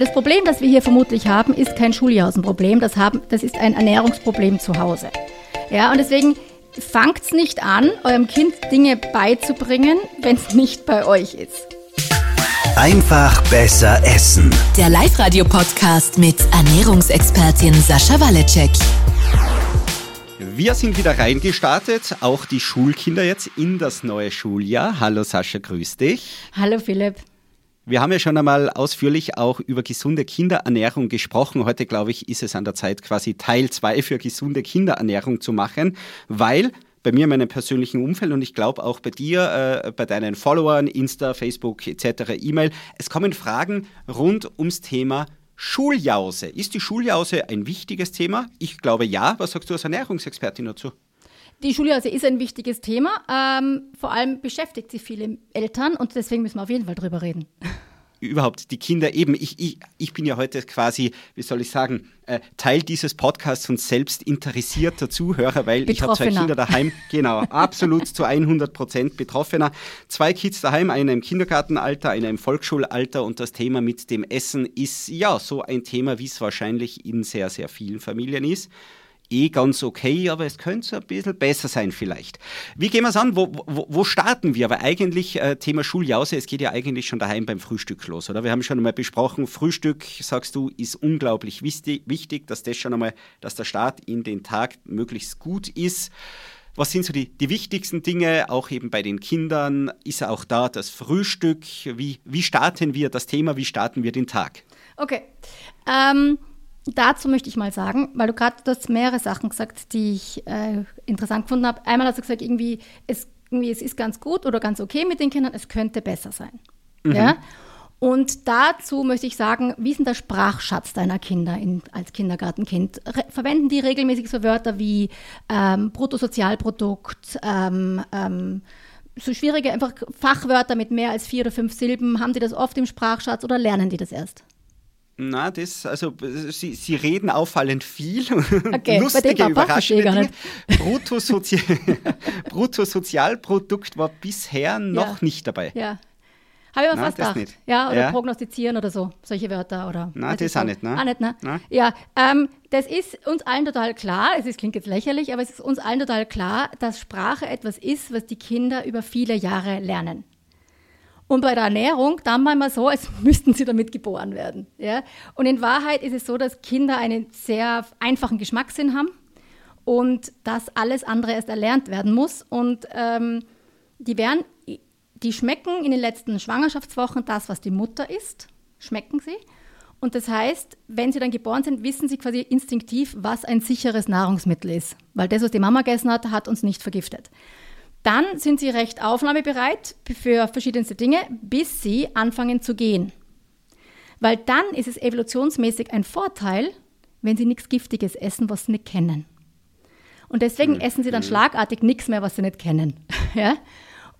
Das Problem, das wir hier vermutlich haben, ist kein Schuljausenproblem, das, haben, das ist ein Ernährungsproblem zu Hause. Ja, und deswegen fangt nicht an, eurem Kind Dinge beizubringen, wenn es nicht bei euch ist. Einfach besser essen. Der Live-Radio-Podcast mit Ernährungsexpertin Sascha Waleczek. Wir sind wieder reingestartet, auch die Schulkinder jetzt in das neue Schuljahr. Hallo Sascha, grüß dich. Hallo Philipp. Wir haben ja schon einmal ausführlich auch über gesunde Kinderernährung gesprochen. Heute, glaube ich, ist es an der Zeit, quasi Teil 2 für gesunde Kinderernährung zu machen, weil bei mir in meinem persönlichen Umfeld und ich glaube auch bei dir, äh, bei deinen Followern, Insta, Facebook etc., E-Mail, es kommen Fragen rund ums Thema Schuljause. Ist die Schuljause ein wichtiges Thema? Ich glaube ja. Was sagst du als Ernährungsexpertin dazu? Die Schuljause ist ein wichtiges Thema. Ähm, vor allem beschäftigt sie viele Eltern und deswegen müssen wir auf jeden Fall drüber reden. Überhaupt die Kinder eben. Ich, ich, ich bin ja heute quasi, wie soll ich sagen, äh, Teil dieses Podcasts und selbst interessierter Zuhörer, weil ich habe zwei Kinder daheim. Genau, absolut zu 100 Prozent Betroffener. Zwei Kids daheim, einer im Kindergartenalter, einer im Volksschulalter und das Thema mit dem Essen ist ja so ein Thema, wie es wahrscheinlich in sehr, sehr vielen Familien ist eh ganz okay, aber es könnte so ein bisschen besser sein vielleicht. Wie gehen wir es an? Wo, wo, wo, starten wir? Aber eigentlich äh, Thema Schuljause, es geht ja eigentlich schon daheim beim Frühstück los, oder? Wir haben schon einmal besprochen, Frühstück, sagst du, ist unglaublich wichtig, dass das schon einmal, dass der Start in den Tag möglichst gut ist. Was sind so die, die wichtigsten Dinge, auch eben bei den Kindern? Ist auch da das Frühstück? Wie, wie starten wir das Thema? Wie starten wir den Tag? Okay. Ähm dazu möchte ich mal sagen, weil du gerade, du hast mehrere Sachen gesagt, die ich äh, interessant gefunden habe. Einmal hast du gesagt, irgendwie es, irgendwie, es ist ganz gut oder ganz okay mit den Kindern, es könnte besser sein. Mhm. Ja? Und dazu möchte ich sagen, wie ist denn der Sprachschatz deiner Kinder in, als Kindergartenkind? Re verwenden die regelmäßig so Wörter wie ähm, Bruttosozialprodukt, ähm, ähm, so schwierige einfach Fachwörter mit mehr als vier oder fünf Silben? Haben die das oft im Sprachschatz oder lernen die das erst? Na, das, also sie, sie reden auffallend viel. Okay, Lustige, überraschende Dinge. Bruttosozi Bruttosozialprodukt war bisher noch ja. nicht dabei. Ja. Habe ich mir fast gedacht. Nicht. Ja, oder ja. prognostizieren oder so, solche Wörter. Oder, Nein, das ist auch nicht, ne? Auch nicht, ne? Na? Ja, ähm, das ist uns allen total klar, es ist, klingt jetzt lächerlich, aber es ist uns allen total klar, dass Sprache etwas ist, was die Kinder über viele Jahre lernen. Und bei der Ernährung, dann mal so, als müssten sie damit geboren werden. Ja? Und in Wahrheit ist es so, dass Kinder einen sehr einfachen Geschmackssinn haben und dass alles andere erst erlernt werden muss. Und ähm, die werden, die schmecken in den letzten Schwangerschaftswochen das, was die Mutter isst, schmecken sie. Und das heißt, wenn sie dann geboren sind, wissen sie quasi instinktiv, was ein sicheres Nahrungsmittel ist. Weil das, was die Mama gegessen hat, hat uns nicht vergiftet. Dann sind sie recht aufnahmebereit für verschiedenste Dinge, bis sie anfangen zu gehen. Weil dann ist es evolutionsmäßig ein Vorteil, wenn sie nichts Giftiges essen, was sie nicht kennen. Und deswegen mhm. essen sie dann schlagartig nichts mehr, was sie nicht kennen. ja?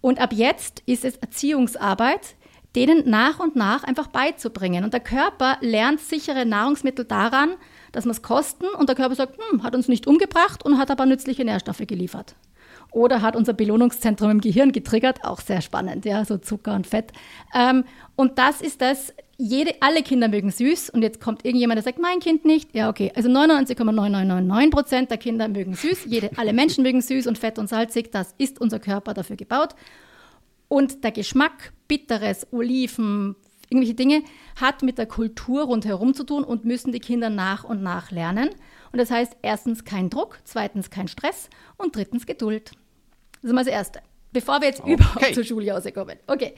Und ab jetzt ist es Erziehungsarbeit, denen nach und nach einfach beizubringen. Und der Körper lernt sichere Nahrungsmittel daran, dass wir es kosten und der Körper sagt, hm, hat uns nicht umgebracht und hat aber nützliche Nährstoffe geliefert oder hat unser Belohnungszentrum im Gehirn getriggert. Auch sehr spannend, ja, so Zucker und Fett. Ähm, und das ist das, jede, alle Kinder mögen süß und jetzt kommt irgendjemand, der sagt, mein Kind nicht. Ja, okay, also 99,9999 Prozent der Kinder mögen süß. Jede, alle Menschen mögen süß und fett und salzig. Das ist unser Körper dafür gebaut. Und der Geschmack, bitteres, Oliven, irgendwelche Dinge, hat mit der Kultur rundherum zu tun und müssen die Kinder nach und nach lernen. Und das heißt erstens kein Druck, zweitens kein Stress und drittens Geduld. Das ist mal das Erste. Bevor wir jetzt okay. überhaupt zur Schuljause kommen. Okay.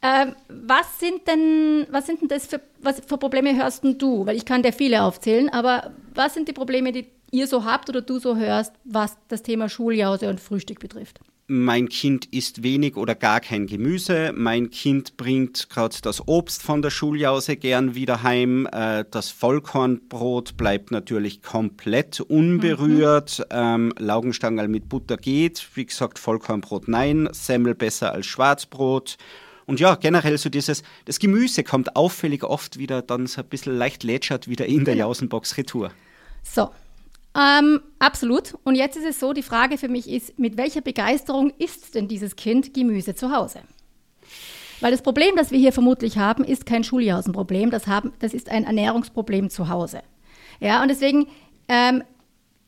Ähm, was sind denn, was sind denn das für, was für Probleme hörst du? Weil ich kann dir viele aufzählen, aber was sind die Probleme, die ihr so habt oder du so hörst, was das Thema Schuljause und Frühstück betrifft? Mein Kind isst wenig oder gar kein Gemüse, mein Kind bringt gerade das Obst von der Schuljause gern wieder heim, äh, das Vollkornbrot bleibt natürlich komplett unberührt, mhm. ähm, Laugenstangerl mit Butter geht, wie gesagt Vollkornbrot nein, Semmel besser als Schwarzbrot. Und ja, generell so dieses, das Gemüse kommt auffällig oft wieder dann so ein bisschen leicht lätschert wieder in der genau. Jausenbox Retour. So, ähm, absolut. Und jetzt ist es so, die Frage für mich ist, mit welcher Begeisterung isst denn dieses Kind Gemüse zu Hause? Weil das Problem, das wir hier vermutlich haben, ist kein Schuljausenproblem, das, das ist ein Ernährungsproblem zu Hause. Ja, und deswegen ähm,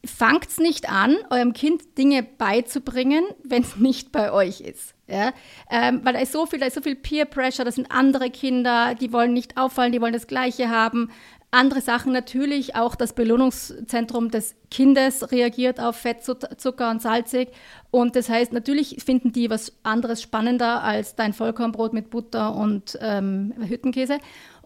fangt nicht an, eurem Kind Dinge beizubringen, wenn es nicht bei euch ist. Ja? Ähm, weil da ist so viel, da ist so viel Peer Pressure, das sind andere Kinder, die wollen nicht auffallen, die wollen das Gleiche haben. Andere Sachen natürlich, auch das Belohnungszentrum des Kindes reagiert auf Fett, Zucker und salzig. Und das heißt, natürlich finden die was anderes spannender als dein Vollkornbrot mit Butter und ähm, Hüttenkäse.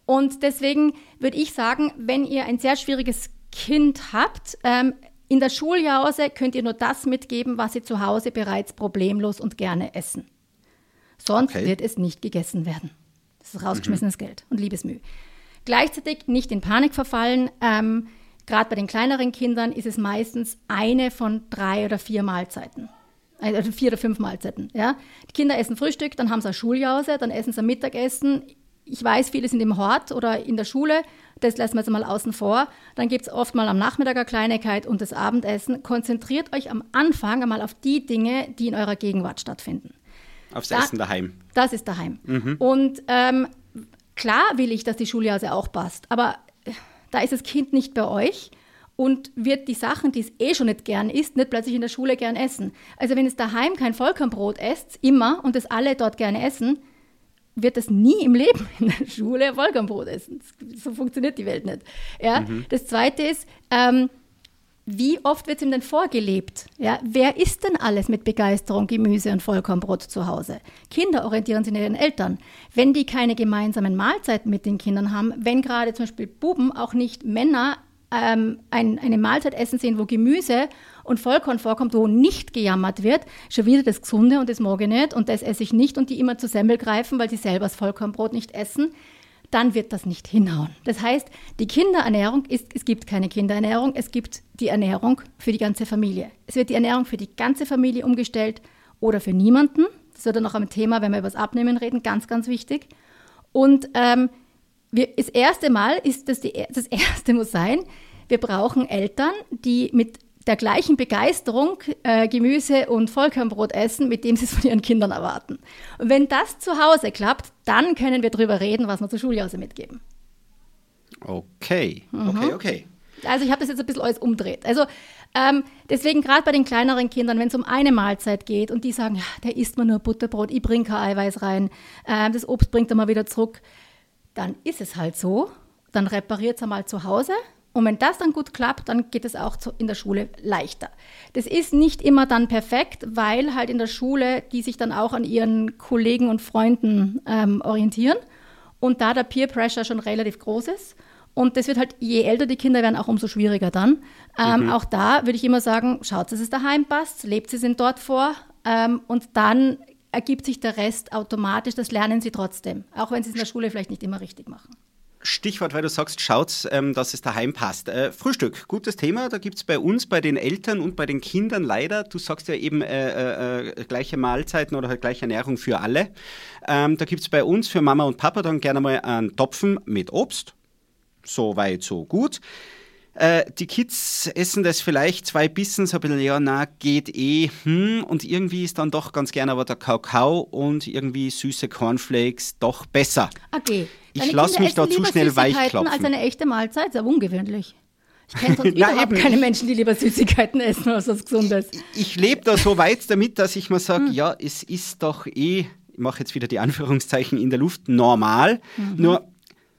Und deswegen würde ich sagen, wenn ihr ein sehr schwieriges Kind habt, ähm, in der Schuljause könnt ihr nur das mitgeben, was sie zu Hause bereits problemlos und gerne essen. Sonst okay. wird es nicht gegessen werden. Das ist rausgeschmissenes mhm. Geld und Liebesmüh. Gleichzeitig nicht in Panik verfallen. Ähm, Gerade bei den kleineren Kindern ist es meistens eine von drei oder vier Mahlzeiten. Also vier oder fünf Mahlzeiten. Ja? Die Kinder essen Frühstück, dann haben sie eine Schuljause, dann essen sie ein Mittagessen. Ich weiß, viele sind im Hort oder in der Schule. Das lassen wir jetzt mal außen vor. Dann gibt es oft mal am Nachmittag eine Kleinigkeit und das Abendessen. Konzentriert euch am Anfang einmal auf die Dinge, die in eurer Gegenwart stattfinden. Aufs da, Essen daheim. Das ist daheim. Mhm. Und ähm, klar will ich, dass die Schuljause auch passt, aber äh, da ist das Kind nicht bei euch und wird die Sachen, die es eh schon nicht gern isst, nicht plötzlich in der Schule gern essen. Also wenn es daheim kein Vollkornbrot esst, immer, und es alle dort gerne essen, wird es nie im Leben in der Schule Vollkornbrot essen. So funktioniert die Welt nicht. Ja? Mhm. Das Zweite ist, ähm, wie oft wird es ihm denn vorgelebt? Ja, wer isst denn alles mit Begeisterung Gemüse und Vollkornbrot zu Hause? Kinder orientieren sich an ihren Eltern. Wenn die keine gemeinsamen Mahlzeiten mit den Kindern haben, wenn gerade zum Beispiel Buben auch nicht Männer ähm, ein, eine Mahlzeit essen sehen, wo Gemüse und Vollkorn vorkommt, wo nicht gejammert wird, schon wieder das Gesunde und das ich nicht und das esse ich nicht und die immer zu Semmel greifen, weil sie selber das Vollkornbrot nicht essen, dann wird das nicht hinhauen. Das heißt, die Kinderernährung ist, es gibt keine Kinderernährung, es gibt die Ernährung für die ganze Familie. Es wird die Ernährung für die ganze Familie umgestellt oder für niemanden. Das wird dann noch ein Thema, wenn wir über das Abnehmen reden, ganz, ganz wichtig. Und ähm, wir, das erste Mal ist das, die, das erste muss sein, wir brauchen Eltern, die mit der gleichen Begeisterung äh, Gemüse und Vollkornbrot essen, mit dem sie es von ihren Kindern erwarten. Und wenn das zu Hause klappt, dann können wir darüber reden, was wir zur Schuljause mitgeben. Okay, mhm. okay, okay. Also ich habe das jetzt ein bisschen alles umdreht. Also ähm, deswegen gerade bei den kleineren Kindern, wenn es um eine Mahlzeit geht und die sagen, ja, der isst mir nur Butterbrot, ich bringe kein Eiweiß rein, äh, das Obst bringt er mal wieder zurück, dann ist es halt so. Dann repariert es einmal zu Hause und wenn das dann gut klappt, dann geht es auch in der Schule leichter. Das ist nicht immer dann perfekt, weil halt in der Schule die sich dann auch an ihren Kollegen und Freunden ähm, orientieren und da der Peer Pressure schon relativ groß ist. Und das wird halt, je älter die Kinder werden, auch umso schwieriger dann. Ähm, mhm. Auch da würde ich immer sagen, schaut, dass es daheim passt, lebt sie sind dort vor ähm, und dann ergibt sich der Rest automatisch, das lernen sie trotzdem, auch wenn sie es in der Schule vielleicht nicht immer richtig machen. Stichwort, weil du sagst, schaut, ähm, dass es daheim passt. Äh, Frühstück, gutes Thema. Da gibt es bei uns, bei den Eltern und bei den Kindern leider, du sagst ja eben äh, äh, gleiche Mahlzeiten oder halt gleiche Ernährung für alle. Ähm, da gibt es bei uns für Mama und Papa dann gerne mal einen Topfen mit Obst. So weit, so gut. Äh, die Kids essen das vielleicht zwei Bissen, so ein bisschen, ja, na, geht eh, hm, und irgendwie ist dann doch ganz gerne aber der Kakao und irgendwie süße Cornflakes doch besser. Okay. Ich lasse mich da zu schnell weichklopfen. als eine echte Mahlzeit, sehr ungewöhnlich. Ich kenne sonst überhaupt eben. keine Menschen, die lieber Süßigkeiten essen als was Gesundes. Ich, ich lebe da so weit damit, dass ich mir sage, hm. ja, es ist doch eh, ich mache jetzt wieder die Anführungszeichen in der Luft, normal. Mhm. Nur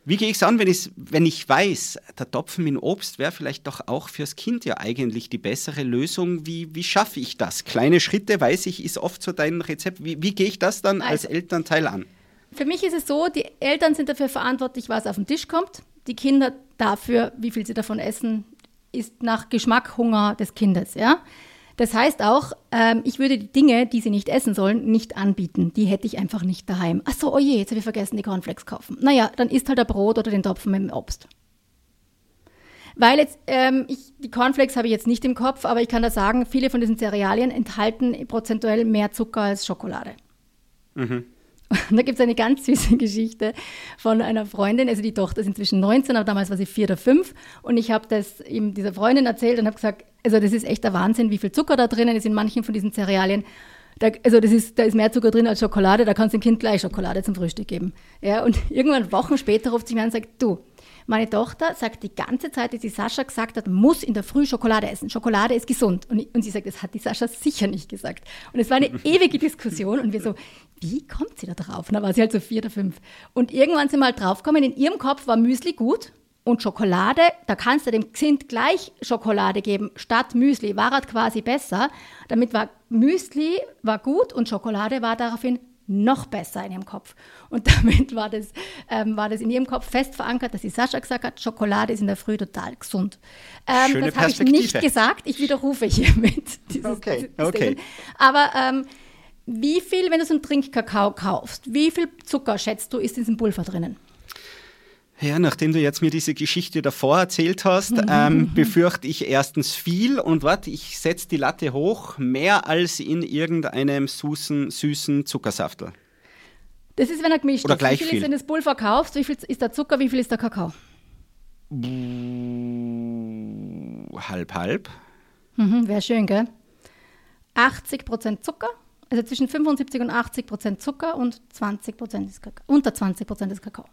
wie gehe ich es an, wenn, wenn ich weiß, der Topfen mit Obst wäre vielleicht doch auch fürs Kind ja eigentlich die bessere Lösung? Wie, wie schaffe ich das? Kleine Schritte, weiß ich, ist oft so dein Rezept. Wie, wie gehe ich das dann also, als Elternteil an? Für mich ist es so, die Eltern sind dafür verantwortlich, was auf den Tisch kommt. Die Kinder dafür, wie viel sie davon essen, ist nach Geschmack, Hunger des Kindes. Ja? Das heißt auch, ähm, ich würde die Dinge, die sie nicht essen sollen, nicht anbieten. Die hätte ich einfach nicht daheim. Ach so, oh je, jetzt habe ich vergessen, die Cornflakes kaufen. Naja, dann isst halt der Brot oder den Topfen mit dem Obst. Weil jetzt, ähm, ich, die Cornflakes habe ich jetzt nicht im Kopf, aber ich kann da sagen, viele von diesen Cerealien enthalten prozentuell mehr Zucker als Schokolade. Mhm. Und da gibt es eine ganz süße Geschichte von einer Freundin. Also die Tochter ist inzwischen 19, aber damals war sie vier oder fünf. Und ich habe das ihm dieser Freundin erzählt und habe gesagt, also das ist echt der Wahnsinn, wie viel Zucker da drinnen ist in manchen von diesen Cerealien. Da, also das ist, da ist mehr Zucker drin als Schokolade, da kannst du dem Kind gleich Schokolade zum Frühstück geben. Ja, und irgendwann Wochen später ruft sie mir an und sagt, du, meine Tochter sagt die ganze Zeit, dass die Sascha gesagt hat, muss in der Früh Schokolade essen. Schokolade ist gesund. Und, und sie sagt, das hat die Sascha sicher nicht gesagt. Und es war eine ewige Diskussion und wir so, wie kommt sie da drauf? Und da war sie halt so vier oder fünf. Und irgendwann sind wir halt draufgekommen, in ihrem Kopf war Müsli gut und Schokolade, da kannst du dem Kind gleich Schokolade geben, statt Müsli, war halt quasi besser. Damit war Müsli war gut und Schokolade war daraufhin noch besser in ihrem Kopf. Und damit war das, ähm, war das in ihrem Kopf fest verankert, dass die Sascha gesagt hat, Schokolade ist in der Früh total gesund. Ähm, Schöne das habe ich nicht gesagt, ich widerrufe hiermit. Dieses, okay, okay. Aber ähm, wie viel, wenn du so einen Trinkkakao kaufst, wie viel Zucker schätzt du, ist in diesem Pulver drinnen? Ja, nachdem du jetzt mir diese Geschichte davor erzählt hast, ähm, befürchte ich erstens viel und warte, ich setze die Latte hoch, mehr als in irgendeinem süßen, süßen Zuckersaftel. Das ist, wenn er gemischt Oder ist. Gleich wie viel, viel ist, wenn du das Pulver kaufst? Wie viel ist der Zucker, wie viel ist der Kakao? Halb, halb. Mhm, Wäre schön, gell? 80% Zucker, also zwischen 75 und 80% Zucker und 20% ist Kakao. Unter 20% ist Kakao.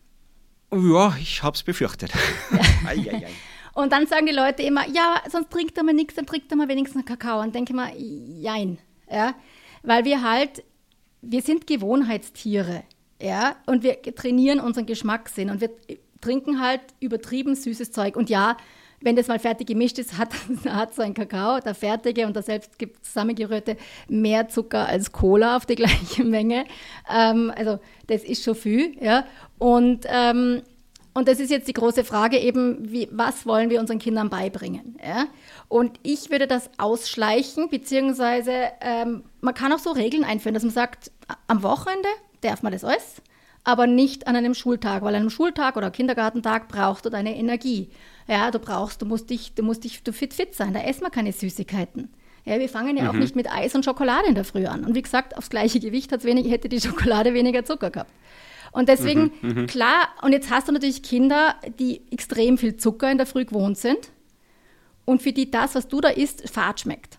Ja, ich habe es befürchtet. Ja. Und dann sagen die Leute immer, ja, sonst trinkt er mal nichts, dann trinkt er mal wenigstens Kakao. Und denke mal, jein. Ja? Weil wir halt, wir sind Gewohnheitstiere. Ja? Und wir trainieren unseren Geschmackssinn. Und wir trinken halt übertrieben süßes Zeug. Und ja, wenn das mal fertig gemischt ist, hat, hat so ein Kakao, der fertige und der selbst zusammengerührte, mehr Zucker als Cola auf die gleiche Menge. Ähm, also das ist schon viel. Ja? Und, ähm, und das ist jetzt die große Frage eben, wie, was wollen wir unseren Kindern beibringen? Ja? Und ich würde das ausschleichen, beziehungsweise ähm, man kann auch so Regeln einführen, dass man sagt, am Wochenende darf man das alles, aber nicht an einem Schultag, weil an einem Schultag oder Kindergartentag brauchst du deine Energie. Ja, du brauchst, du musst dich, du musst dich du fit fit sein, da essen wir keine Süßigkeiten. Ja, wir fangen ja mhm. auch nicht mit Eis und Schokolade in der Früh an. Und wie gesagt, aufs gleiche Gewicht wenig, hätte die Schokolade weniger Zucker gehabt. Und deswegen, mhm, mhm, klar, und jetzt hast du natürlich Kinder, die extrem viel Zucker in der Früh gewohnt sind und für die das, was du da isst, fad schmeckt.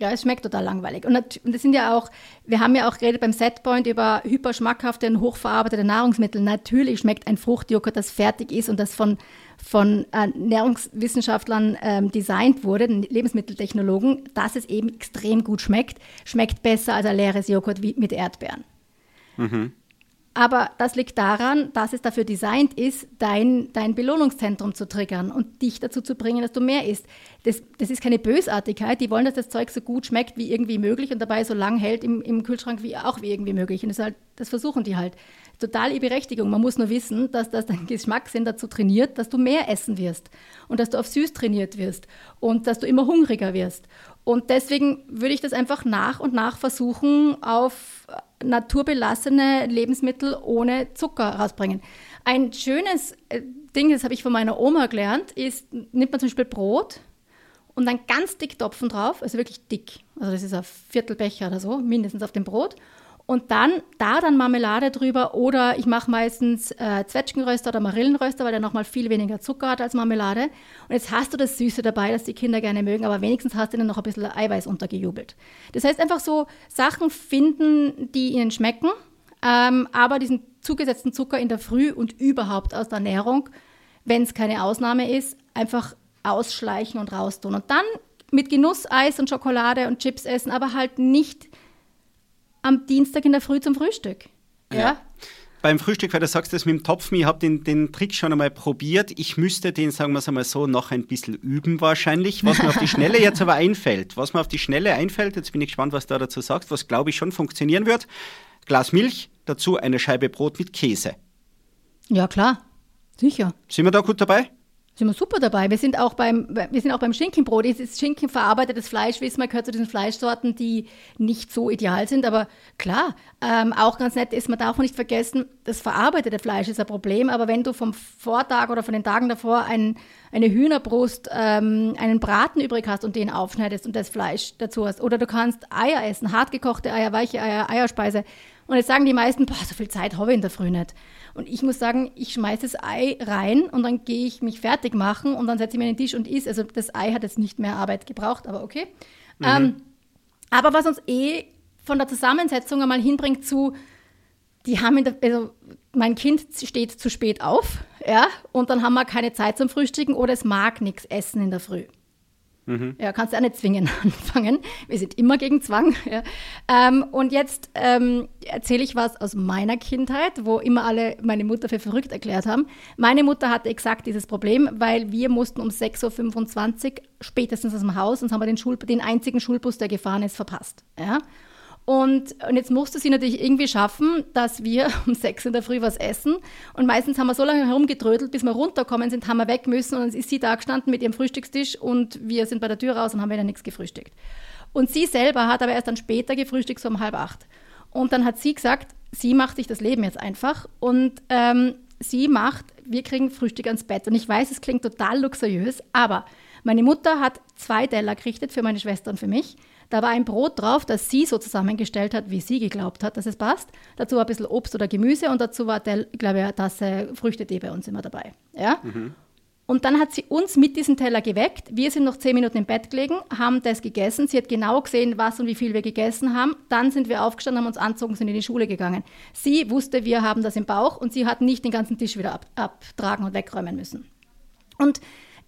Ja, es schmeckt total langweilig. Und das sind ja auch, wir haben ja auch geredet beim Setpoint über hyperschmackhafte und hochverarbeitete Nahrungsmittel. Natürlich schmeckt ein Fruchtjoghurt, das fertig ist und das von, von äh, Ernährungswissenschaftlern ähm, designt wurde, Lebensmitteltechnologen, dass es eben extrem gut schmeckt. Schmeckt besser als ein leeres Joghurt wie mit Erdbeeren. Mhm. Aber das liegt daran, dass es dafür designt ist, dein, dein Belohnungszentrum zu triggern und dich dazu zu bringen, dass du mehr isst. Das, das ist keine Bösartigkeit. Die wollen, dass das Zeug so gut schmeckt wie irgendwie möglich und dabei so lang hält im, im Kühlschrank wie auch wie irgendwie möglich. Und das, halt, das versuchen die halt. Total ihre Berechtigung. Man muss nur wissen, dass das dein Geschmackssinn dazu trainiert, dass du mehr essen wirst und dass du auf süß trainiert wirst und dass du immer hungriger wirst. Und deswegen würde ich das einfach nach und nach versuchen, auf naturbelassene Lebensmittel ohne Zucker rausbringen. Ein schönes äh, Ding, das habe ich von meiner Oma gelernt, ist, nimmt man zum Beispiel Brot und dann ganz dick Topfen drauf, also wirklich dick. Also das ist ein Viertelbecher oder so, mindestens auf dem Brot und dann da dann Marmelade drüber oder ich mache meistens äh, Zwetschgenröster oder Marillenröster, weil der nochmal viel weniger Zucker hat als Marmelade. Und jetzt hast du das Süße dabei, das die Kinder gerne mögen, aber wenigstens hast du ihnen noch ein bisschen Eiweiß untergejubelt. Das heißt einfach so Sachen finden, die ihnen schmecken, ähm, aber diesen zugesetzten Zucker in der Früh und überhaupt aus der Ernährung, wenn es keine Ausnahme ist, einfach ausschleichen und raustun. Und dann mit Genuss Eis und Schokolade und Chips essen, aber halt nicht am Dienstag in der Früh zum Frühstück. ja. ja beim Frühstück, weil du sagst das mit dem Topfen, ich habe den, den Trick schon einmal probiert. Ich müsste den, sagen wir es einmal so, noch ein bisschen üben wahrscheinlich. Was mir auf die Schnelle jetzt aber einfällt, was mir auf die Schnelle einfällt, jetzt bin ich gespannt, was du dazu sagst, was glaube ich schon funktionieren wird. Glas Milch, dazu eine Scheibe Brot mit Käse. Ja, klar. Sicher. Sind wir da gut dabei? Sind wir super dabei. Wir sind auch beim, wir sind auch beim Schinkenbrot. Es ist Schinken verarbeitetes Fleisch, wissen wir, gehört zu diesen Fleischsorten, die nicht so ideal sind. Aber klar, ähm, auch ganz nett ist, man darf nicht vergessen, das verarbeitete Fleisch ist ein Problem. Aber wenn du vom Vortag oder von den Tagen davor ein, eine Hühnerbrust, ähm, einen Braten übrig hast und den aufschneidest und das Fleisch dazu hast, oder du kannst Eier essen, hartgekochte Eier, weiche Eier, Eierspeise. Und jetzt sagen die meisten, boah, so viel Zeit habe ich in der Früh nicht. Und ich muss sagen, ich schmeiße das Ei rein und dann gehe ich mich fertig machen und dann setze ich mir den Tisch und esse. Also das Ei hat jetzt nicht mehr Arbeit gebraucht, aber okay. Mhm. Ähm, aber was uns eh von der Zusammensetzung einmal hinbringt zu, die haben in der, also mein Kind steht zu spät auf, ja, und dann haben wir keine Zeit zum Frühstücken oder es mag nichts essen in der Früh. Mhm. Ja, kannst du auch nicht zwingen anfangen. Wir sind immer gegen Zwang. Ja. Ähm, und jetzt ähm, erzähle ich was aus meiner Kindheit, wo immer alle meine Mutter für verrückt erklärt haben. Meine Mutter hatte exakt dieses Problem, weil wir mussten um 6.25 Uhr spätestens aus dem Haus, und haben wir den, Schul den einzigen Schulbus, der gefahren ist, verpasst. Ja. Und, und jetzt musste sie natürlich irgendwie schaffen, dass wir um sechs in der Früh was essen. Und meistens haben wir so lange herumgedrödelt, bis wir runterkommen sind, haben wir weg müssen. Und dann ist sie da gestanden mit ihrem Frühstückstisch und wir sind bei der Tür raus und haben wieder nichts gefrühstückt. Und sie selber hat aber erst dann später gefrühstückt, so um halb acht. Und dann hat sie gesagt, sie macht sich das Leben jetzt einfach. Und ähm, sie macht, wir kriegen Frühstück ans Bett. Und ich weiß, es klingt total luxuriös, aber meine Mutter hat zwei Teller gerichtet für meine Schwester und für mich. Da war ein Brot drauf, das sie so zusammengestellt hat, wie sie geglaubt hat, dass es passt. Dazu war ein bisschen Obst oder Gemüse und dazu war, der, glaube ich, eine Tasse Früchtetee bei uns immer dabei. Ja? Mhm. Und dann hat sie uns mit diesem Teller geweckt. Wir sind noch zehn Minuten im Bett gelegen, haben das gegessen. Sie hat genau gesehen, was und wie viel wir gegessen haben. Dann sind wir aufgestanden, haben uns anzogen, sind in die Schule gegangen. Sie wusste, wir haben das im Bauch und sie hat nicht den ganzen Tisch wieder ab, abtragen und wegräumen müssen. Und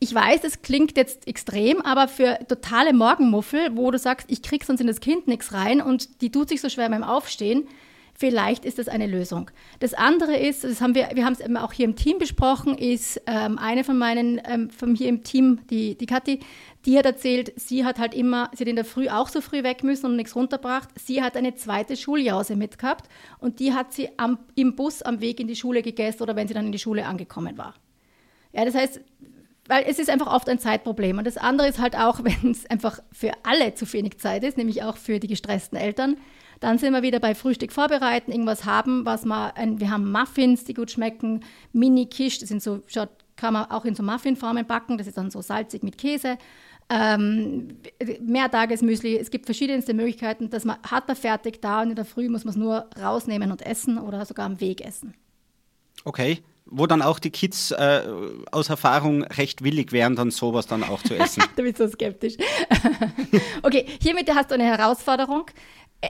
ich weiß, es klingt jetzt extrem, aber für totale Morgenmuffel, wo du sagst, ich krieg sonst in das Kind nichts rein und die tut sich so schwer beim Aufstehen, vielleicht ist das eine Lösung. Das andere ist, das haben wir, wir haben es auch hier im Team besprochen, ist ähm, eine von meinen, ähm, von hier im Team, die, die Kathi, die hat erzählt, sie hat halt immer, sie hat in der Früh auch so früh weg müssen und nichts runterbracht. Sie hat eine zweite Schuljause mitgehabt und die hat sie am, im Bus am Weg in die Schule gegessen oder wenn sie dann in die Schule angekommen war. Ja, das heißt, weil es ist einfach oft ein Zeitproblem. Und das andere ist halt auch, wenn es einfach für alle zu wenig Zeit ist, nämlich auch für die gestressten Eltern, dann sind wir wieder bei Frühstück vorbereiten, irgendwas haben, was man, wir haben Muffins, die gut schmecken, Mini-Kisch, das sind so, schaut, kann man auch in so Muffinformen backen, das ist dann so salzig mit Käse. Ähm, Mehrtagesmüsli, es gibt verschiedenste Möglichkeiten, dass man hat er fertig da und in der Früh muss man es nur rausnehmen und essen oder sogar am Weg essen. Okay wo dann auch die Kids äh, aus Erfahrung recht willig wären, dann sowas dann auch zu essen. du bist so skeptisch. okay, hiermit hast du eine Herausforderung.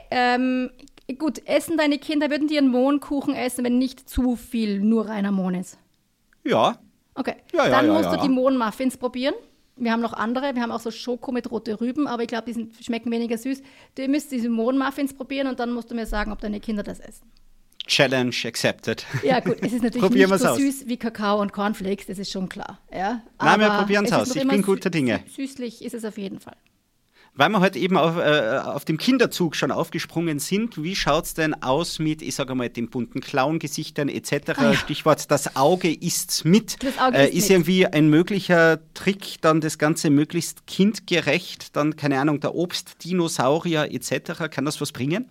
Ähm, gut, essen deine Kinder, würden die einen Mohnkuchen essen, wenn nicht zu viel nur reiner Mohn ist? Ja. Okay, ja, ja, dann ja, musst du die Mohnmuffins probieren. Wir haben noch andere, wir haben auch so Schoko mit rote Rüben, aber ich glaube, die sind, schmecken weniger süß. Du müsst diese Mohnmuffins probieren und dann musst du mir sagen, ob deine Kinder das essen. Challenge accepted. Ja, gut, es ist natürlich nicht so aus. süß wie Kakao und Cornflakes, das ist schon klar. Ja? Nein, wir probieren es aus. Ich bin guter Dinge. Süßlich ist es auf jeden Fall. Weil wir heute eben auf, äh, auf dem Kinderzug schon aufgesprungen sind, wie schaut es denn aus mit, ich sage mal, den bunten Clown-Gesichtern etc.? Ah, ja. Stichwort, das Auge isst mit. Das Auge äh, ist, ist mit. irgendwie ein möglicher Trick, dann das Ganze möglichst kindgerecht, dann, keine Ahnung, der Obstdinosaurier etc. Kann das was bringen?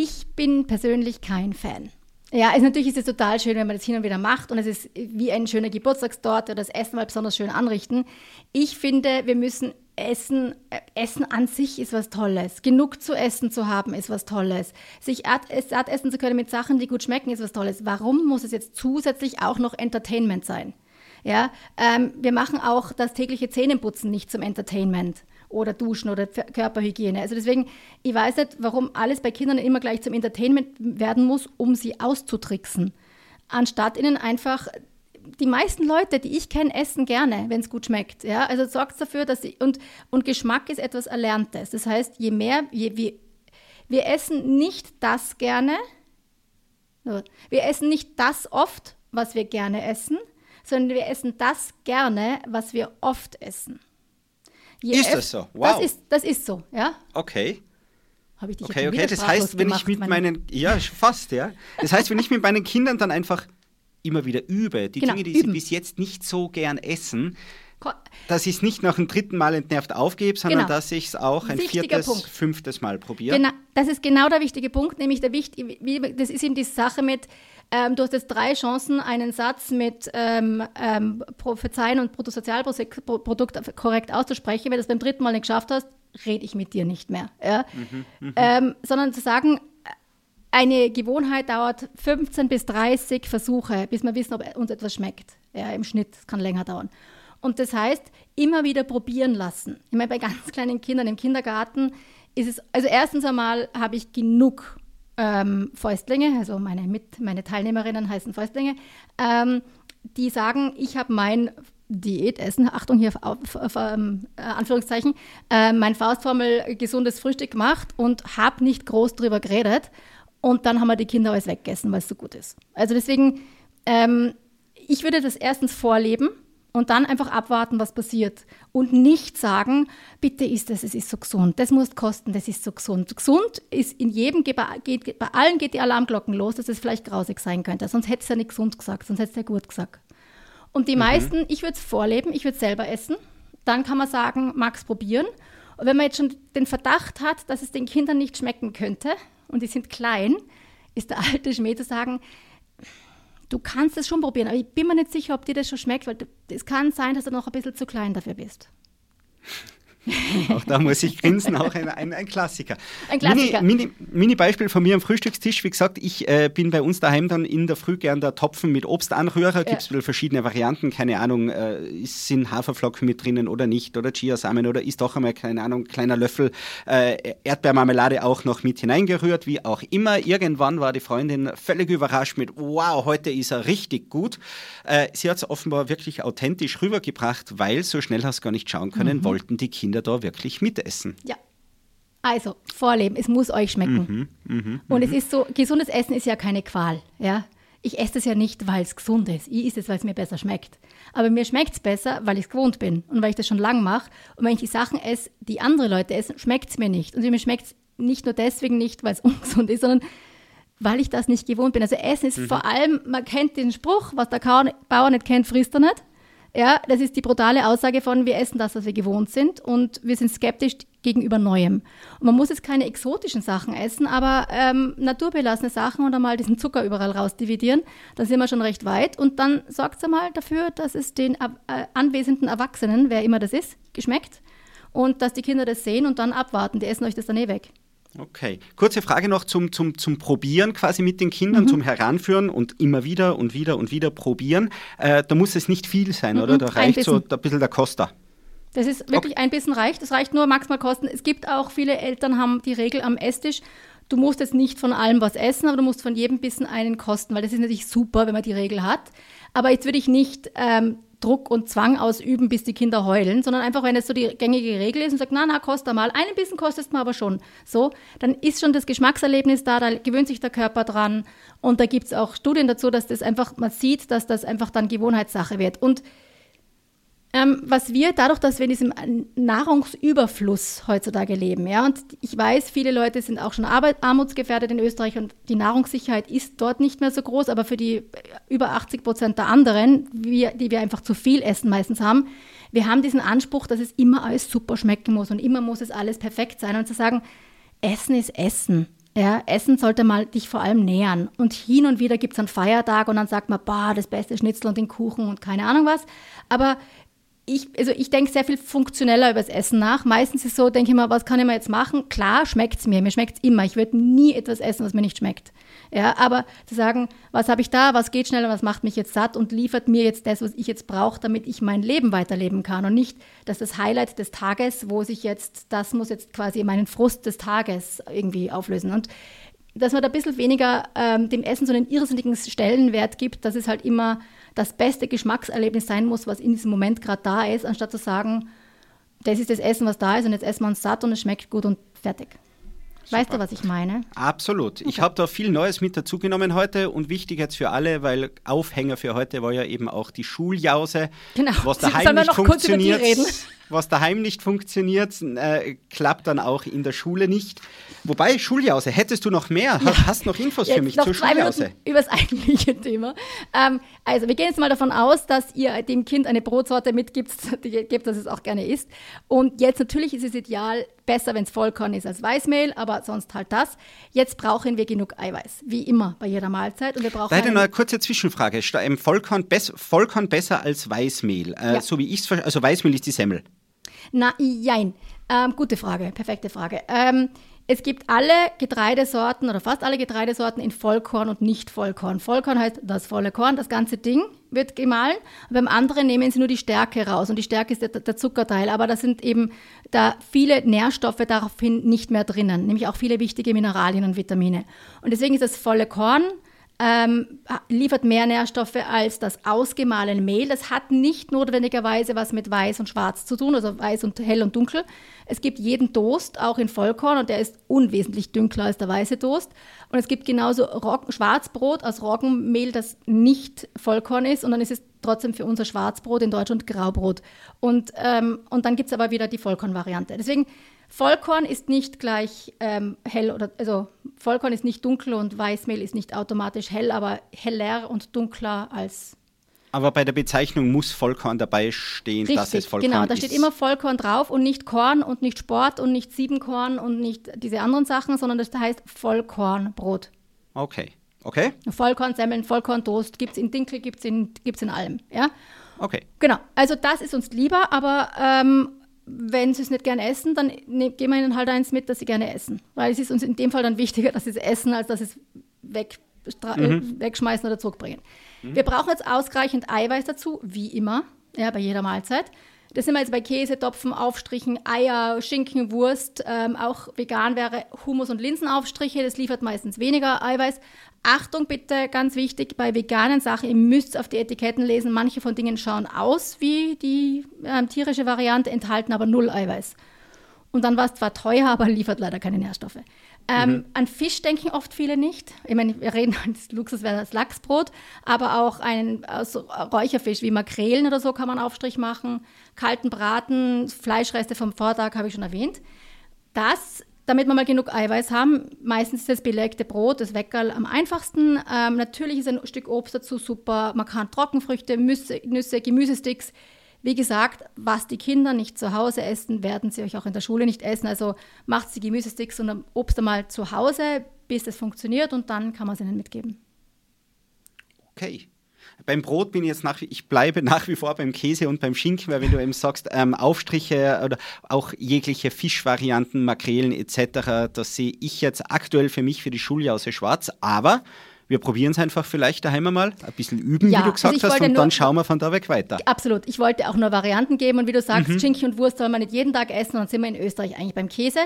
Ich bin persönlich kein Fan. Ja, also natürlich ist es total schön, wenn man das hin und wieder macht und es ist wie ein schöner Geburtstagstorte oder das Essen mal besonders schön anrichten. Ich finde, wir müssen Essen, äh, Essen an sich ist was Tolles. Genug zu essen zu haben ist was Tolles. Sich satt essen zu können mit Sachen, die gut schmecken, ist was Tolles. Warum muss es jetzt zusätzlich auch noch Entertainment sein? Ja, ähm, wir machen auch das tägliche Zähneputzen nicht zum Entertainment oder Duschen oder Körperhygiene. Also deswegen, ich weiß nicht, warum alles bei Kindern immer gleich zum Entertainment werden muss, um sie auszutricksen. Anstatt ihnen einfach die meisten Leute, die ich kenne, essen gerne, wenn es gut schmeckt. Ja? Also sorgt dafür, dass sie und, und Geschmack ist etwas Erlerntes. Das heißt, je mehr, je, wir, wir essen nicht das gerne, wir essen nicht das oft, was wir gerne essen, sondern wir essen das gerne, was wir oft essen. Ist das so? Wow. Das ist, das ist so, ja. Okay. Habe ich dich okay, okay. Das heißt, wenn ich mit meinen, ja, fast, ja. Das heißt, wenn ich mit meinen Kindern dann einfach immer wieder übe, die genau, Dinge, die üben. sie bis jetzt nicht so gern essen, dass ich es nicht nach dem dritten Mal entnervt aufgebe, sondern genau. dass ich es auch ein Wichtiger viertes, Punkt. fünftes Mal probiere. Genau, das ist genau der wichtige Punkt, nämlich der wichtig, das ist eben die Sache mit, ähm, du hast jetzt drei Chancen, einen Satz mit ähm, ähm, Prophezeien und Bruttosozialprodukt korrekt auszusprechen. Wenn du das beim dritten Mal nicht geschafft hast, rede ich mit dir nicht mehr. Ja? Mhm, mhm. ähm, sondern zu sagen, eine Gewohnheit dauert 15 bis 30 Versuche, bis wir wissen, ob uns etwas schmeckt. Ja, Im Schnitt, das kann länger dauern. Und das heißt, immer wieder probieren lassen. Ich meine, bei ganz kleinen Kindern im Kindergarten ist es, also erstens einmal habe ich genug ähm, Fäustlinge, also meine, mit, meine Teilnehmerinnen heißen Fäustlinge, ähm, die sagen, ich habe mein Diätessen, Achtung hier auf, auf, auf ähm, äh, Anführungszeichen, äh, mein Faustformel gesundes Frühstück gemacht und habe nicht groß drüber geredet. Und dann haben wir die Kinder alles weggegessen, weil es so gut ist. Also deswegen, ähm, ich würde das erstens vorleben und dann einfach abwarten, was passiert. Und nicht sagen, bitte isst es, es ist so gesund, das muss kosten, das ist so gesund. Gesund ist in jedem, geht, bei allen geht die Alarmglocken los, dass es vielleicht grausig sein könnte. Sonst hätte es ja nicht gesund gesagt, sonst hätte es ja gut gesagt. Und die mhm. meisten, ich würde es vorleben, ich würde es selber essen. Dann kann man sagen, mag's probieren. Und wenn man jetzt schon den Verdacht hat, dass es den Kindern nicht schmecken könnte und die sind klein, ist der alte Schmäh zu sagen, du kannst es schon probieren, aber ich bin mir nicht sicher, ob dir das schon schmeckt, weil es kann sein, dass du noch ein bisschen zu klein dafür bist. auch da muss ich grinsen, auch ein, ein, ein Klassiker. Ein Klassiker. Mini, Mini, Mini, Beispiel von mir am Frühstückstisch. Wie gesagt, ich äh, bin bei uns daheim dann in der Früh gern der Topfen mit Obstanrührer. Gibt es ja. verschiedene Varianten, keine Ahnung, äh, sind Haferflocken mit drinnen oder nicht oder Chiasamen oder ist doch einmal, keine Ahnung, kleiner Löffel äh, Erdbeermarmelade auch noch mit hineingerührt, wie auch immer. Irgendwann war die Freundin völlig überrascht mit, wow, heute ist er richtig gut. Äh, sie hat es offenbar wirklich authentisch rübergebracht, weil so schnell hast du gar nicht schauen können, mhm. wollten die Kinder Kinder da wirklich mitessen. Ja. Also, Vorleben, es muss euch schmecken. Mhm, mh, Und es mhm. ist so, gesundes Essen ist ja keine Qual. Ja? Ich esse es ja nicht, weil es gesund ist. Ich esse es, weil es mir besser schmeckt. Aber mir schmeckt es besser, weil ich es gewohnt bin und weil ich das schon lange mache. Und wenn ich die Sachen esse, die andere Leute essen, schmeckt es mir nicht. Und mir schmeckt es nicht nur deswegen nicht, weil es ungesund ist, sondern weil ich das nicht gewohnt bin. Also Essen ist mhm. vor allem, man kennt den Spruch, was der Bauer nicht kennt, frisst er nicht. Ja, das ist die brutale Aussage von, wir essen das, was wir gewohnt sind und wir sind skeptisch gegenüber Neuem. Und man muss jetzt keine exotischen Sachen essen, aber ähm, naturbelassene Sachen und einmal diesen Zucker überall rausdividieren, dann sind wir schon recht weit. Und dann sorgt es einmal dafür, dass es den äh, anwesenden Erwachsenen, wer immer das ist, geschmeckt und dass die Kinder das sehen und dann abwarten. Die essen euch das dann eh weg. Okay. Kurze Frage noch zum, zum, zum Probieren quasi mit den Kindern, mhm. zum Heranführen und immer wieder und wieder und wieder probieren. Äh, da muss es nicht viel sein, mhm. oder? Da reicht ein so ein bisschen der Costa. Das ist wirklich okay. ein bisschen reicht. Das reicht nur maximal kosten. Es gibt auch viele Eltern haben die Regel am Esstisch. Du musst jetzt nicht von allem was essen, aber du musst von jedem Bissen einen kosten, weil das ist natürlich super, wenn man die Regel hat. Aber jetzt würde ich nicht ähm, Druck und Zwang ausüben, bis die Kinder heulen, sondern einfach, wenn es so die gängige Regel ist und sagt, na, na, kostet mal, einen Bissen kostet mir aber schon, so, dann ist schon das Geschmackserlebnis da, da gewöhnt sich der Körper dran und da gibt es auch Studien dazu, dass das einfach, man sieht, dass das einfach dann Gewohnheitssache wird. Und ähm, was wir dadurch, dass wir in diesem Nahrungsüberfluss heutzutage leben, ja, und ich weiß, viele Leute sind auch schon armutsgefährdet in Österreich und die Nahrungssicherheit ist dort nicht mehr so groß, aber für die über 80 Prozent der anderen, wir, die wir einfach zu viel essen meistens haben, wir haben diesen Anspruch, dass es immer alles super schmecken muss und immer muss es alles perfekt sein und zu sagen, Essen ist Essen. Ja, Essen sollte mal dich vor allem nähern. Und hin und wieder gibt es einen Feiertag und dann sagt man, bah, das beste Schnitzel und den Kuchen und keine Ahnung was. Aber ich, also ich denke sehr viel funktioneller über das Essen nach. Meistens ist es so, denke ich mal, was kann ich mir jetzt machen? Klar, schmeckt es mir. Mir schmeckt es immer. Ich würde nie etwas essen, was mir nicht schmeckt. Ja, aber zu sagen, was habe ich da, was geht schneller, was macht mich jetzt satt und liefert mir jetzt das, was ich jetzt brauche, damit ich mein Leben weiterleben kann und nicht, dass das Highlight des Tages, wo sich jetzt, das muss jetzt quasi meinen Frust des Tages irgendwie auflösen. Und dass man da ein bisschen weniger ähm, dem Essen so einen irrsinnigen Stellenwert gibt, dass es halt immer das beste Geschmackserlebnis sein muss, was in diesem Moment gerade da ist, anstatt zu sagen, das ist das Essen, was da ist und jetzt essen wir uns satt und es schmeckt gut und fertig. Super. Weißt du, was ich meine? Absolut. Okay. Ich habe da viel Neues mit dazugenommen heute und wichtig jetzt für alle, weil Aufhänger für heute war ja eben auch die Schuljause. Genau. Was daheim nicht funktioniert, was daheim nicht funktioniert, äh, klappt dann auch in der Schule nicht. Wobei, Schuljause, hättest du noch mehr? Ja. Hast noch Infos für mich noch zur Schuljause? Über das eigentliche Thema. Ähm, also, wir gehen jetzt mal davon aus, dass ihr dem Kind eine Brotsorte mitgibt, die gibt, dass es auch gerne isst. Und jetzt natürlich ist es ideal, besser, wenn es Vollkorn ist als Weißmehl, aber sonst halt das. Jetzt brauchen wir genug Eiweiß, wie immer bei jeder Mahlzeit. Und wir brauchen Leider noch eine kurze Zwischenfrage. Vollkorn, Vollkorn besser als Weißmehl, äh, ja. so wie ich es also Weißmehl ist die Semmel. Na, jein. Ähm, gute Frage, perfekte Frage. Ähm, es gibt alle Getreidesorten oder fast alle Getreidesorten in Vollkorn und nicht Vollkorn. Vollkorn heißt das volle Korn, das ganze Ding wird gemahlen. beim anderen nehmen sie nur die Stärke raus und die Stärke ist der, der Zuckerteil. Aber da sind eben da viele Nährstoffe daraufhin nicht mehr drinnen, nämlich auch viele wichtige Mineralien und Vitamine. Und deswegen ist das volle Korn ähm, liefert mehr Nährstoffe als das ausgemahlene Mehl. Das hat nicht notwendigerweise was mit weiß und schwarz zu tun, also weiß und hell und dunkel. Es gibt jeden Toast, auch in Vollkorn, und der ist unwesentlich dunkler als der weiße Toast. Und es gibt genauso Rock Schwarzbrot aus Roggenmehl, das nicht Vollkorn ist, und dann ist es trotzdem für unser Schwarzbrot in Deutschland Graubrot. Und, ähm, und dann gibt es aber wieder die Vollkornvariante. Deswegen Vollkorn ist nicht gleich ähm, hell oder also Vollkorn ist nicht dunkel und Weißmehl ist nicht automatisch hell, aber heller und dunkler als. Aber bei der Bezeichnung muss Vollkorn dabei stehen, Richtig, dass es Vollkorn ist. Genau, da steht immer Vollkorn drauf und nicht Korn und nicht Sport und nicht Siebenkorn und nicht diese anderen Sachen, sondern das heißt Vollkornbrot. Okay. Okay. Vollkornsemmeln, Vollkorntoast gibt es in Dinkel, gibt es in, gibt's in allem. Ja? Okay. Genau, also das ist uns lieber, aber ähm, wenn sie es nicht gerne essen, dann ne, geben wir ihnen halt eins mit, dass sie gerne essen. Weil es ist uns in dem Fall dann wichtiger, dass sie es essen, als dass sie es weg, mhm. wegschmeißen oder zurückbringen. Mhm. Wir brauchen jetzt ausreichend Eiweiß dazu, wie immer, ja, bei jeder Mahlzeit. Das sind wir jetzt bei Käse, Topfen, Aufstrichen, Eier, Schinken, Wurst. Ähm, auch vegan wäre Hummus- und Linsenaufstriche. Das liefert meistens weniger Eiweiß. Achtung bitte, ganz wichtig, bei veganen Sachen, ihr müsst auf die Etiketten lesen. Manche von Dingen schauen aus wie die äh, tierische Variante, enthalten aber null Eiweiß. Und dann war es zwar teuer, aber liefert leider keine Nährstoffe. Ähm, mhm. An Fisch denken oft viele nicht. Ich meine, wir reden, das Luxus wäre das Lachsbrot, aber auch einen also Räucherfisch wie Makrelen oder so kann man Aufstrich machen. Kalten Braten, Fleischreste vom Vortag habe ich schon erwähnt. Das, damit wir mal genug Eiweiß haben, meistens ist das belegte Brot, das Weckerl am einfachsten. Ähm, natürlich ist ein Stück Obst dazu super. Man kann Trockenfrüchte, Nüsse, Nüsse Gemüsesticks wie gesagt, was die Kinder nicht zu Hause essen, werden sie euch auch in der Schule nicht essen. Also macht sie Gemüsesticks und Obst einmal zu Hause, bis es funktioniert und dann kann man es ihnen mitgeben. Okay. Beim Brot bin ich jetzt nach, ich bleibe nach wie vor beim Käse und beim Schinken, weil wenn du eben sagst, ähm, Aufstriche oder auch jegliche Fischvarianten, Makrelen etc., das sehe ich jetzt aktuell für mich für die Schuljause schwarz, aber wir probieren es einfach vielleicht daheim einmal, ein bisschen üben, ja, wie du gesagt also hast, und dann schauen wir von da weg weiter. Absolut. Ich wollte auch nur Varianten geben und wie du sagst, mhm. Schinken und Wurst soll man nicht jeden Tag essen und dann sind wir in Österreich eigentlich beim Käse.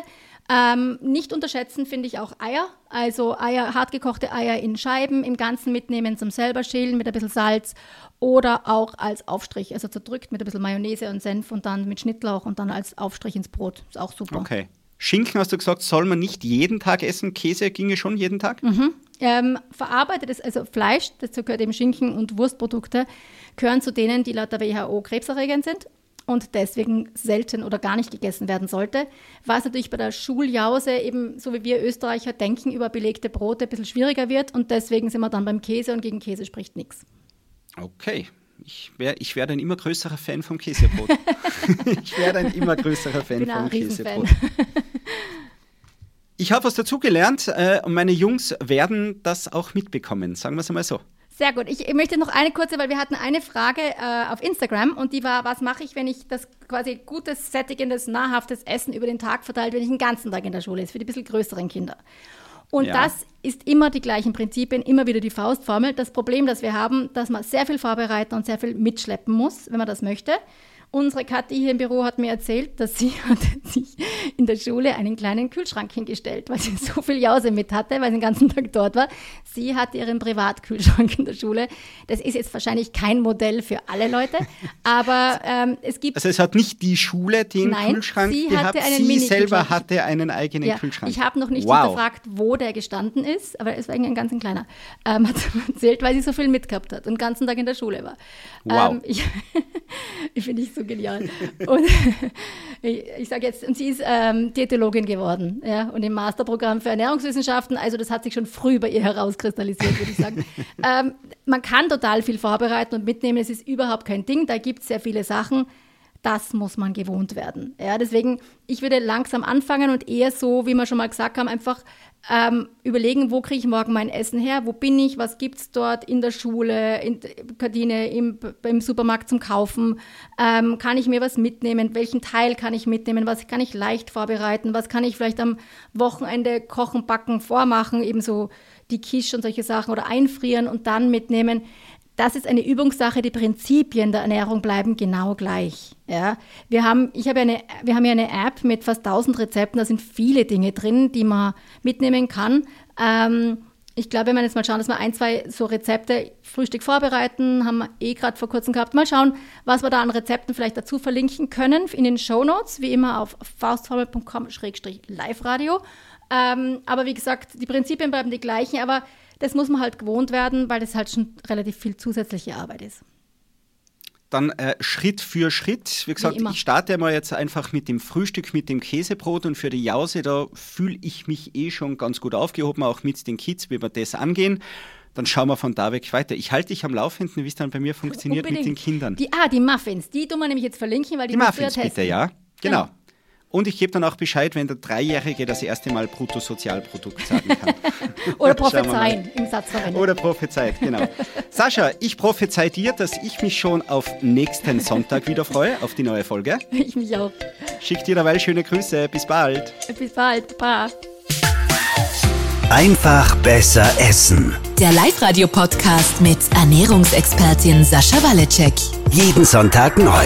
Ähm, nicht unterschätzen finde ich auch Eier. Also Eier, hartgekochte Eier in Scheiben im Ganzen mitnehmen zum selber schälen mit ein bisschen Salz oder auch als Aufstrich, also zerdrückt mit ein bisschen Mayonnaise und Senf und dann mit Schnittlauch und dann als Aufstrich ins Brot. Ist auch super. Okay. Schinken hast du gesagt, soll man nicht jeden Tag essen. Käse ginge schon jeden Tag? Mhm. Ähm, verarbeitetes, also Fleisch, dazu gehört eben Schinken und Wurstprodukte, gehören zu denen, die laut der WHO krebserregend sind und deswegen selten oder gar nicht gegessen werden sollte. Was natürlich bei der Schuljause eben, so wie wir Österreicher denken, über belegte Brote ein bisschen schwieriger wird und deswegen sind wir dann beim Käse und gegen Käse spricht nichts. Okay, ich, wär, ich werde ein immer größerer Fan vom Käsebrot. ich werde ein immer größerer Fan vom Käsebrot. Ich habe was dazugelernt äh, und meine Jungs werden das auch mitbekommen, sagen wir es einmal so. Sehr gut. Ich möchte noch eine kurze, weil wir hatten eine Frage äh, auf Instagram und die war, was mache ich, wenn ich das quasi gutes, sättigendes, nahrhaftes Essen über den Tag verteilt, wenn ich den ganzen Tag in der Schule ist, für die bisschen größeren Kinder. Und ja. das ist immer die gleichen Prinzipien, immer wieder die Faustformel. Das Problem, das wir haben, dass man sehr viel vorbereiten und sehr viel mitschleppen muss, wenn man das möchte. Unsere Kathi hier im Büro hat mir erzählt, dass sie hat sich in der Schule einen kleinen Kühlschrank hingestellt, weil sie so viel Jause mit hatte, weil sie den ganzen Tag dort war. Sie hatte ihren Privatkühlschrank in der Schule. Das ist jetzt wahrscheinlich kein Modell für alle Leute, aber ähm, es gibt... Also es hat nicht die Schule den Nein, Kühlschrank sie gehabt, hatte einen sie selber hatte einen eigenen ja, Kühlschrank. Ich habe noch nicht wow. hinterfragt, wo der gestanden ist, aber es war ein ganz ein kleiner. Ähm, hat erzählt, weil sie so viel mitgehabt hat und den ganzen Tag in der Schule war. Wow. Ähm, ich, ich finde ich so genial. Und ich, ich sage jetzt, und sie ist ähm, Diätologin geworden, ja, und im Masterprogramm für Ernährungswissenschaften. Also das hat sich schon früh bei ihr herauskristallisiert, würde ich sagen. ähm, man kann total viel vorbereiten und mitnehmen. Es ist überhaupt kein Ding. Da gibt es sehr viele Sachen. Das muss man gewohnt werden. Ja, deswegen, ich würde langsam anfangen und eher so, wie wir schon mal gesagt haben, einfach ähm, überlegen, wo kriege ich morgen mein Essen her, wo bin ich, was gibt es dort in der Schule, in der Kantine, im, im Supermarkt zum Kaufen, ähm, kann ich mir was mitnehmen, welchen Teil kann ich mitnehmen, was kann ich leicht vorbereiten, was kann ich vielleicht am Wochenende kochen, backen, vormachen, ebenso die Quiche und solche Sachen oder einfrieren und dann mitnehmen das ist eine Übungssache. Die Prinzipien der Ernährung bleiben genau gleich. Ja, wir haben, ich habe eine, wir haben ja eine App mit fast 1000 Rezepten. Da sind viele Dinge drin, die man mitnehmen kann. Ähm, ich glaube, wenn wir jetzt mal schauen, dass wir ein, zwei so Rezepte Frühstück vorbereiten, haben wir eh gerade vor kurzem gehabt. Mal schauen, was wir da an Rezepten vielleicht dazu verlinken können in den Show Notes, wie immer auf faustformel.com-live-radio. Ähm, aber wie gesagt, die Prinzipien bleiben die gleichen, aber das muss man halt gewohnt werden, weil das halt schon relativ viel zusätzliche Arbeit ist. Dann äh, Schritt für Schritt. Wie gesagt, Wie ich starte mal jetzt einfach mit dem Frühstück, mit dem Käsebrot und für die Jause, da fühle ich mich eh schon ganz gut aufgehoben, auch mit den Kids, wie wir das angehen dann schauen wir von da weg weiter. Ich halte dich am Laufenden, wie es dann bei mir funktioniert Unbedingt. mit den Kindern. Die, ah, die Muffins, die tun wir nämlich jetzt verlinken, weil die, die Muffins bitte, ja. Genau. genau. Und ich gebe dann auch Bescheid, wenn der Dreijährige das erste Mal Bruttosozialprodukt sagen kann. Oder prophezeien im Satz verwenden. Oder prophezeit, genau. Sascha, ich prophezei dir, dass ich mich schon auf nächsten Sonntag wieder freue, auf die neue Folge. Ich mich auch. Schick dir dabei schöne Grüße. Bis bald. Bis bald. Papa. Einfach besser essen. Der Live-Radio-Podcast mit Ernährungsexpertin Sascha Waleczek. Jeden Sonntag neu.